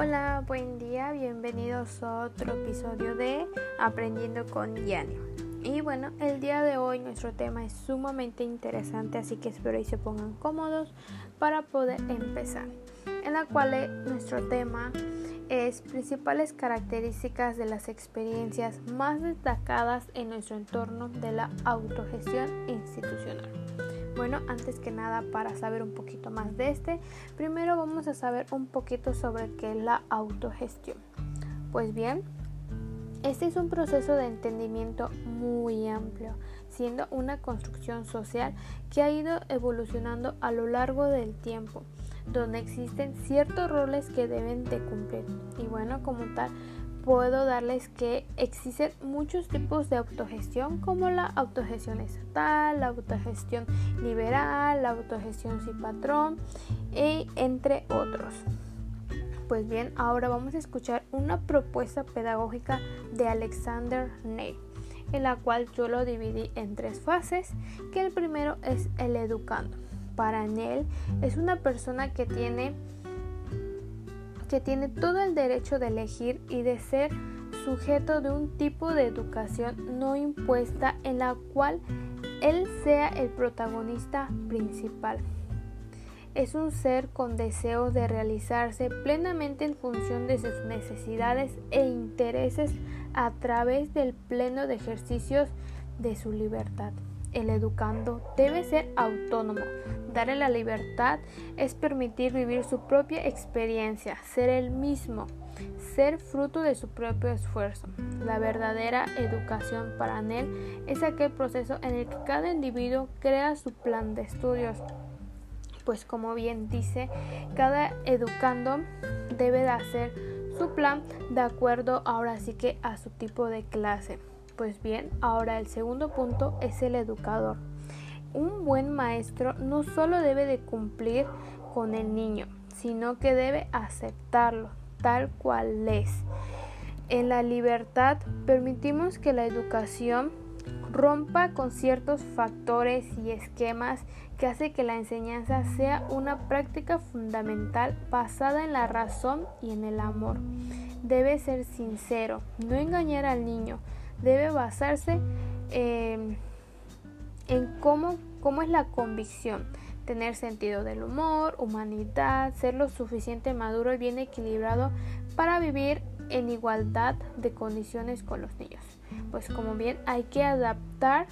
Hola, buen día, bienvenidos a otro episodio de Aprendiendo con Yani. Y bueno, el día de hoy nuestro tema es sumamente interesante, así que espero y se pongan cómodos para poder empezar. En la cual eh, nuestro tema es principales características de las experiencias más destacadas en nuestro entorno de la autogestión institucional. Bueno, antes que nada, para saber un poquito más de este, primero vamos a saber un poquito sobre qué es la autogestión. Pues bien, este es un proceso de entendimiento muy amplio, siendo una construcción social que ha ido evolucionando a lo largo del tiempo, donde existen ciertos roles que deben de cumplir. Y bueno, como tal, puedo darles que existen muchos tipos de autogestión como la autogestión estatal, la autogestión liberal, la autogestión sin patrón y entre otros. Pues bien, ahora vamos a escuchar una propuesta pedagógica de Alexander Ney, en la cual yo lo dividí en tres fases, que el primero es el educando. Para Nell es una persona que tiene que tiene todo el derecho de elegir y de ser sujeto de un tipo de educación no impuesta en la cual él sea el protagonista principal. Es un ser con deseos de realizarse plenamente en función de sus necesidades e intereses a través del pleno de ejercicios de su libertad. El educando debe ser autónomo. Darle la libertad es permitir vivir su propia experiencia, ser el mismo, ser fruto de su propio esfuerzo. La verdadera educación para él es aquel proceso en el que cada individuo crea su plan de estudios. Pues como bien dice, cada educando debe de hacer su plan de acuerdo ahora sí que a su tipo de clase. Pues bien, ahora el segundo punto es el educador. Un buen maestro no solo debe de cumplir con el niño, sino que debe aceptarlo tal cual es. En la libertad permitimos que la educación rompa con ciertos factores y esquemas que hace que la enseñanza sea una práctica fundamental basada en la razón y en el amor. Debe ser sincero, no engañar al niño, debe basarse em, en cómo, cómo es la convicción, tener sentido del humor, humanidad, ser lo suficiente maduro y bien equilibrado para vivir en igualdad de condiciones con los niños. Pues como bien hay que adaptar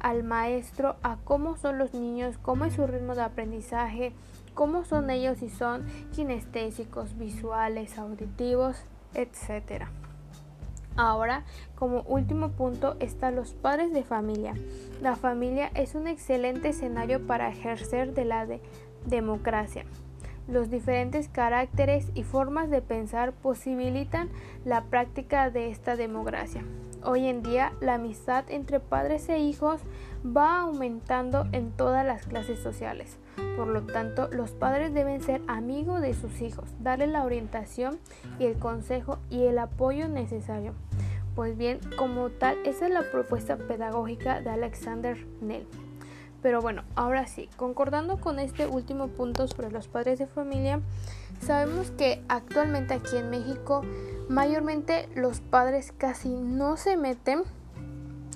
al maestro a cómo son los niños, cómo es su ritmo de aprendizaje, cómo son ellos si son kinestésicos, visuales, auditivos, etcétera. Ahora, como último punto, están los padres de familia. La familia es un excelente escenario para ejercer de la democracia. Los diferentes caracteres y formas de pensar posibilitan la práctica de esta democracia. Hoy en día la amistad entre padres e hijos va aumentando en todas las clases sociales. Por lo tanto, los padres deben ser amigos de sus hijos, darle la orientación y el consejo y el apoyo necesario. Pues bien, como tal, esa es la propuesta pedagógica de Alexander Nell. Pero bueno, ahora sí, concordando con este último punto sobre los padres de familia, sabemos que actualmente aquí en México mayormente los padres casi no se meten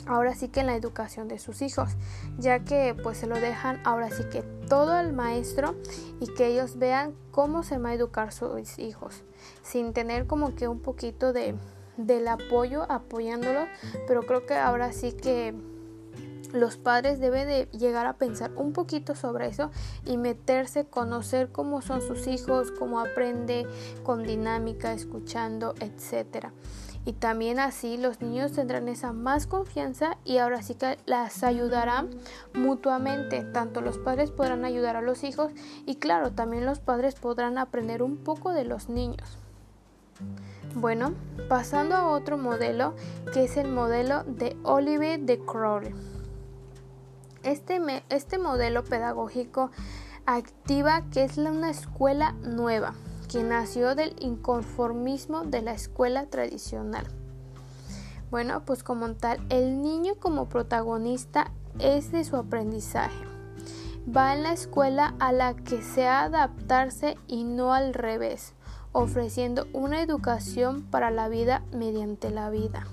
ahora sí que en la educación de sus hijos, ya que pues se lo dejan ahora sí que todo al maestro y que ellos vean cómo se va a educar sus hijos, sin tener como que un poquito de del apoyo apoyándolo, pero creo que ahora sí que los padres deben de llegar a pensar un poquito sobre eso y meterse, conocer cómo son sus hijos, cómo aprende con dinámica, escuchando, etcétera. Y también así los niños tendrán esa más confianza y ahora sí que las ayudarán mutuamente. Tanto los padres podrán ayudar a los hijos y claro, también los padres podrán aprender un poco de los niños. Bueno, pasando a otro modelo que es el modelo de Olivier de Crowley. Este, este modelo pedagógico activa que es una escuela nueva, que nació del inconformismo de la escuela tradicional. Bueno, pues como tal, el niño como protagonista es de su aprendizaje. Va en la escuela a la que sea adaptarse y no al revés. ofreciendo una educación para la vida mediante la vida.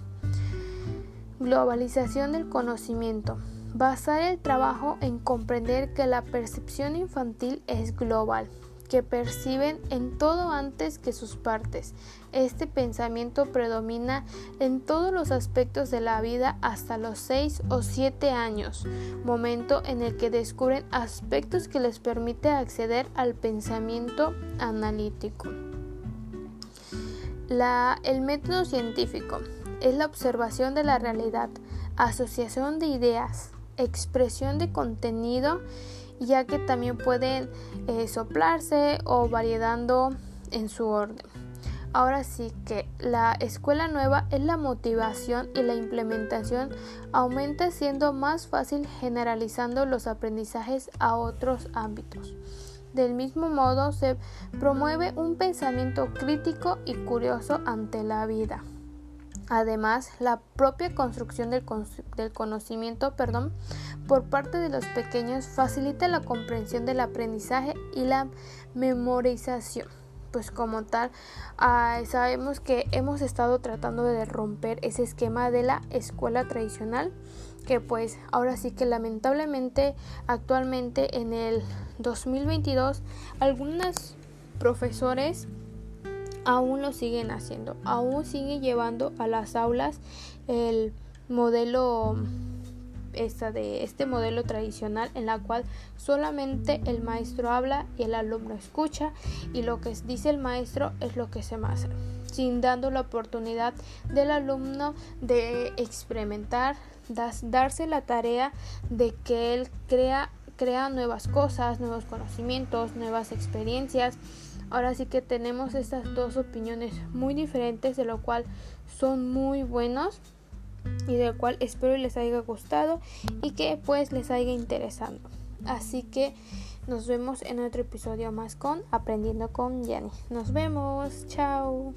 Globalización del conocimiento. Basar el trabajo en comprender que la percepción infantil es global, que perciben en todo antes que sus partes. Este pensamiento predomina en todos los aspectos de la vida hasta los 6 o 7 años, momento en el que descubren aspectos que les permite acceder al pensamiento analítico. el método científico es la observación de la realidad, asociación de ideas, expresión de contenido, ya que también pueden eh, soplarse o variedando en su orden. Ahora sí que la escuela nueva es la motivación y la implementación aumenta siendo más fácil generalizando los aprendizajes a otros ámbitos. Del mismo modo se promueve un pensamiento crítico y curioso ante la vida. Además, la propia construcción del, conocimiento perdón, por parte de los pequeños facilita la comprensión del aprendizaje y la memorización. Pues como tal, ah, sabemos que hemos estado tratando de romper ese esquema de la escuela tradicional, que pues ahora sí que lamentablemente actualmente en el 2022 algunos profesores aún lo siguen haciendo, aún sigue llevando a las aulas el modelo esta de este modelo tradicional en la cual solamente el maestro habla y el alumno escucha y lo que dice el maestro es lo que se hace sin dando la oportunidad del alumno de experimentar, darse la tarea de que él crea, crea nuevas cosas, nuevos conocimientos, nuevas experiencias Ahora sí que tenemos estas dos opiniones muy diferentes, de lo cual son muy buenos y de lo cual espero les haya gustado y que pues les haya interesado. Así que nos vemos en otro episodio más con Aprendiendo con Yanni. Nos vemos, chao.